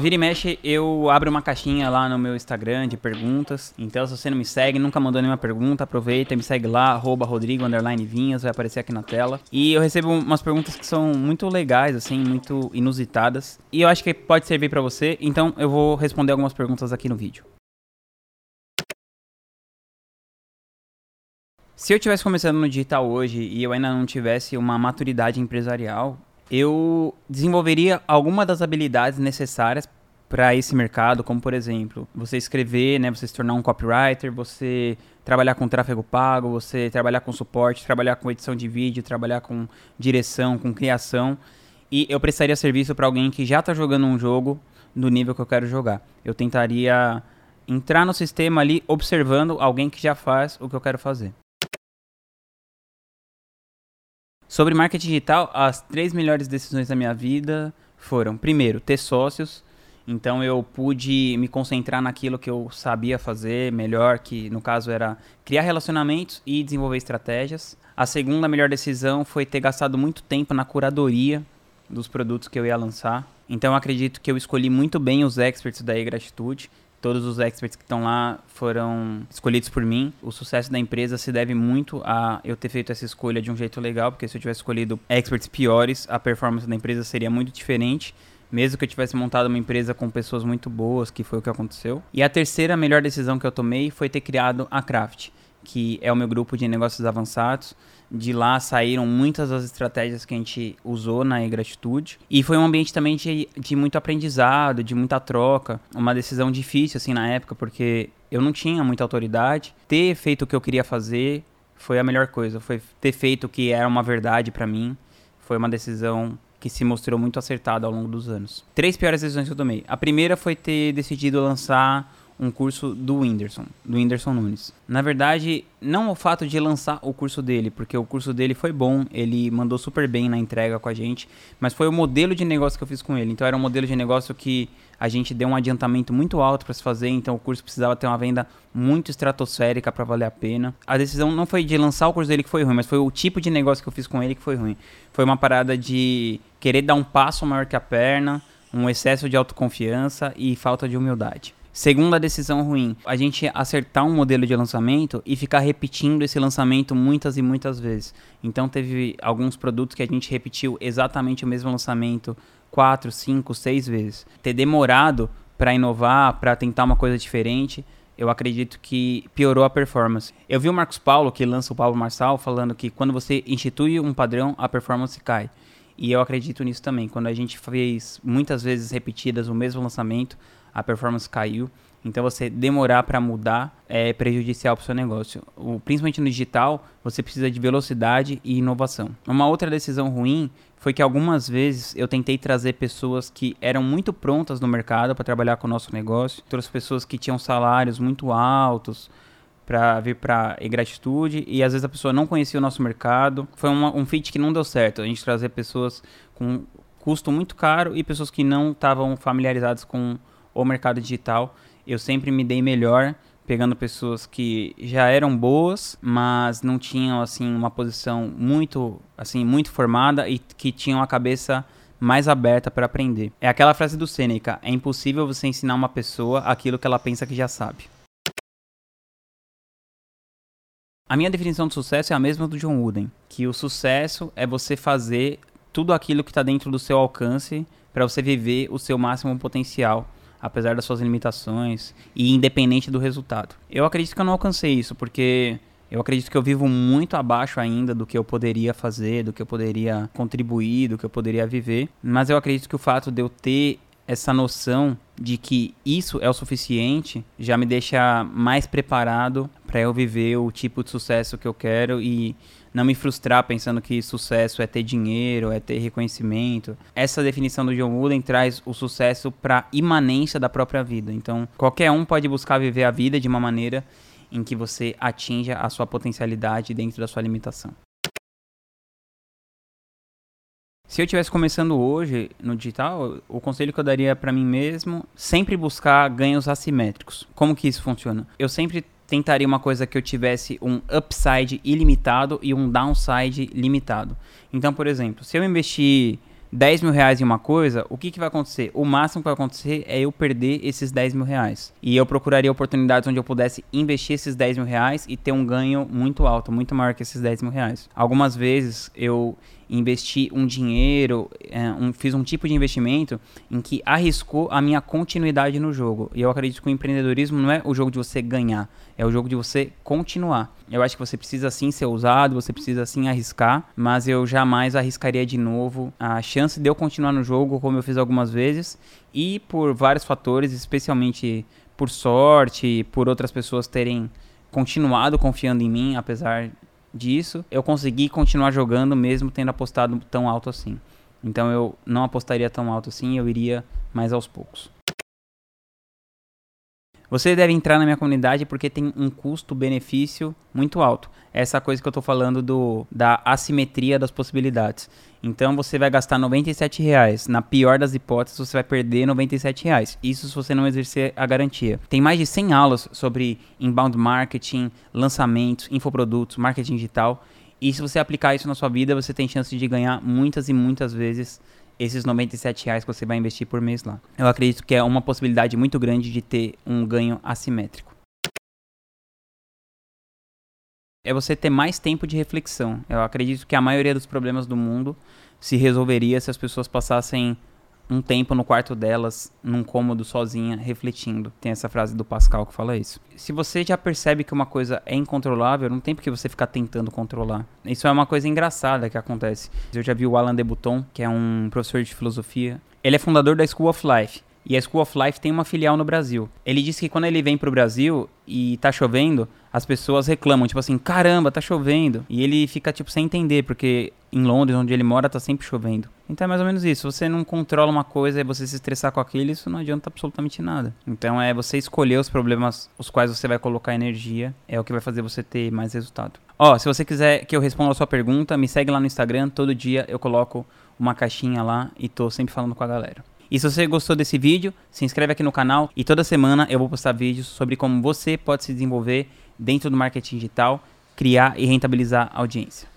Vira e mexe, eu abro uma caixinha lá no meu Instagram de perguntas. Então, se você não me segue, nunca mandou nenhuma pergunta, aproveita e me segue lá, arroba Rodrigo Vinhas, vai aparecer aqui na tela. E eu recebo umas perguntas que são muito legais, assim, muito inusitadas. E eu acho que pode servir para você, então eu vou responder algumas perguntas aqui no vídeo. Se eu estivesse começando no digital hoje e eu ainda não tivesse uma maturidade empresarial, eu desenvolveria alguma das habilidades necessárias para esse mercado, como por exemplo, você escrever, né, você se tornar um copywriter, você trabalhar com tráfego pago, você trabalhar com suporte, trabalhar com edição de vídeo, trabalhar com direção, com criação. E eu prestaria serviço para alguém que já está jogando um jogo no nível que eu quero jogar. Eu tentaria entrar no sistema ali observando alguém que já faz o que eu quero fazer. Sobre marketing digital, as três melhores decisões da minha vida foram: primeiro, ter sócios. Então eu pude me concentrar naquilo que eu sabia fazer melhor, que no caso era criar relacionamentos e desenvolver estratégias. A segunda melhor decisão foi ter gastado muito tempo na curadoria dos produtos que eu ia lançar. Então acredito que eu escolhi muito bem os experts da e-gratitude. Todos os experts que estão lá foram escolhidos por mim. O sucesso da empresa se deve muito a eu ter feito essa escolha de um jeito legal, porque se eu tivesse escolhido experts piores, a performance da empresa seria muito diferente. Mesmo que eu tivesse montado uma empresa com pessoas muito boas, que foi o que aconteceu. E a terceira melhor decisão que eu tomei foi ter criado a Craft, que é o meu grupo de negócios avançados de lá saíram muitas das estratégias que a gente usou na e-gratitude. E foi um ambiente também de, de muito aprendizado, de muita troca. Uma decisão difícil, assim, na época, porque eu não tinha muita autoridade. Ter feito o que eu queria fazer foi a melhor coisa. Foi ter feito o que era uma verdade para mim. Foi uma decisão que se mostrou muito acertada ao longo dos anos. Três piores decisões que eu tomei. A primeira foi ter decidido lançar um curso do Whindersson, do Whindersson Nunes. Na verdade, não o fato de lançar o curso dele, porque o curso dele foi bom, ele mandou super bem na entrega com a gente, mas foi o modelo de negócio que eu fiz com ele. Então era um modelo de negócio que a gente deu um adiantamento muito alto para se fazer, então o curso precisava ter uma venda muito estratosférica para valer a pena. A decisão não foi de lançar o curso dele que foi ruim, mas foi o tipo de negócio que eu fiz com ele que foi ruim. Foi uma parada de querer dar um passo maior que a perna, um excesso de autoconfiança e falta de humildade. Segunda decisão ruim, a gente acertar um modelo de lançamento e ficar repetindo esse lançamento muitas e muitas vezes. Então teve alguns produtos que a gente repetiu exatamente o mesmo lançamento quatro, cinco, seis vezes. Ter demorado para inovar, para tentar uma coisa diferente, eu acredito que piorou a performance. Eu vi o Marcos Paulo, que lança o Paulo Marçal, falando que quando você institui um padrão, a performance cai. E eu acredito nisso também. Quando a gente fez muitas vezes repetidas o mesmo lançamento, a performance caiu. Então você demorar para mudar é prejudicial para o seu negócio. O, principalmente no digital, você precisa de velocidade e inovação. Uma outra decisão ruim foi que algumas vezes eu tentei trazer pessoas que eram muito prontas no mercado para trabalhar com o nosso negócio, trouxe pessoas que tinham salários muito altos para vir para gratitude e às vezes a pessoa não conhecia o nosso mercado. Foi uma, um fit que não deu certo. A gente trazer pessoas com custo muito caro e pessoas que não estavam familiarizadas com o mercado digital, eu sempre me dei melhor pegando pessoas que já eram boas, mas não tinham assim uma posição muito assim muito formada e que tinham a cabeça mais aberta para aprender. É aquela frase do Sêneca: é impossível você ensinar uma pessoa aquilo que ela pensa que já sabe. A minha definição de sucesso é a mesma do John Wooden, que o sucesso é você fazer tudo aquilo que está dentro do seu alcance para você viver o seu máximo potencial apesar das suas limitações e independente do resultado. Eu acredito que eu não alcancei isso, porque eu acredito que eu vivo muito abaixo ainda do que eu poderia fazer, do que eu poderia contribuir, do que eu poderia viver. Mas eu acredito que o fato de eu ter essa noção de que isso é o suficiente já me deixa mais preparado para eu viver o tipo de sucesso que eu quero e não me frustrar pensando que sucesso é ter dinheiro, é ter reconhecimento. Essa definição do John Wooden traz o sucesso para imanência da própria vida. Então, qualquer um pode buscar viver a vida de uma maneira em que você atinja a sua potencialidade dentro da sua limitação. Se eu estivesse começando hoje no digital, o conselho que eu daria para mim mesmo, sempre buscar ganhos assimétricos. Como que isso funciona? Eu sempre tentaria uma coisa que eu tivesse um upside ilimitado e um downside limitado. Então, por exemplo, se eu investir 10 mil reais em uma coisa, o que, que vai acontecer? O máximo que vai acontecer é eu perder esses 10 mil reais. E eu procuraria oportunidades onde eu pudesse investir esses 10 mil reais e ter um ganho muito alto, muito maior que esses 10 mil reais. Algumas vezes eu investi um dinheiro, é, um, fiz um tipo de investimento em que arriscou a minha continuidade no jogo. E eu acredito que o empreendedorismo não é o jogo de você ganhar, é o jogo de você continuar. Eu acho que você precisa sim ser ousado, você precisa sim arriscar, mas eu jamais arriscaria de novo. A chance de eu continuar no jogo, como eu fiz algumas vezes, e por vários fatores, especialmente por sorte, por outras pessoas terem continuado confiando em mim, apesar disso, eu consegui continuar jogando mesmo tendo apostado tão alto assim. Então eu não apostaria tão alto assim, eu iria mais aos poucos. Você deve entrar na minha comunidade porque tem um custo-benefício muito alto. Essa coisa que eu estou falando do, da assimetria das possibilidades. Então você vai gastar 97 reais. Na pior das hipóteses, você vai perder 97 reais. Isso se você não exercer a garantia. Tem mais de 100 aulas sobre inbound marketing, lançamentos, infoprodutos, marketing digital. E se você aplicar isso na sua vida, você tem chance de ganhar muitas e muitas vezes esses 97 reais que você vai investir por mês lá. Eu acredito que é uma possibilidade muito grande de ter um ganho assimétrico. É você ter mais tempo de reflexão. Eu acredito que a maioria dos problemas do mundo se resolveria se as pessoas passassem um tempo no quarto delas, num cômodo sozinha, refletindo. Tem essa frase do Pascal que fala isso. Se você já percebe que uma coisa é incontrolável, não tem por que você ficar tentando controlar. Isso é uma coisa engraçada que acontece. Eu já vi o Alan de Botton, que é um professor de filosofia. Ele é fundador da School of Life. E a School of Life tem uma filial no Brasil. Ele disse que quando ele vem pro Brasil e tá chovendo, as pessoas reclamam, tipo assim, caramba, tá chovendo. E ele fica, tipo, sem entender, porque em Londres, onde ele mora, tá sempre chovendo. Então é mais ou menos isso. Você não controla uma coisa e você se estressar com aquilo, isso não adianta absolutamente nada. Então é você escolher os problemas os quais você vai colocar energia, é o que vai fazer você ter mais resultado. Ó, se você quiser que eu responda a sua pergunta, me segue lá no Instagram. Todo dia eu coloco uma caixinha lá e tô sempre falando com a galera. E se você gostou desse vídeo, se inscreve aqui no canal e toda semana eu vou postar vídeos sobre como você pode se desenvolver dentro do marketing digital, criar e rentabilizar audiência.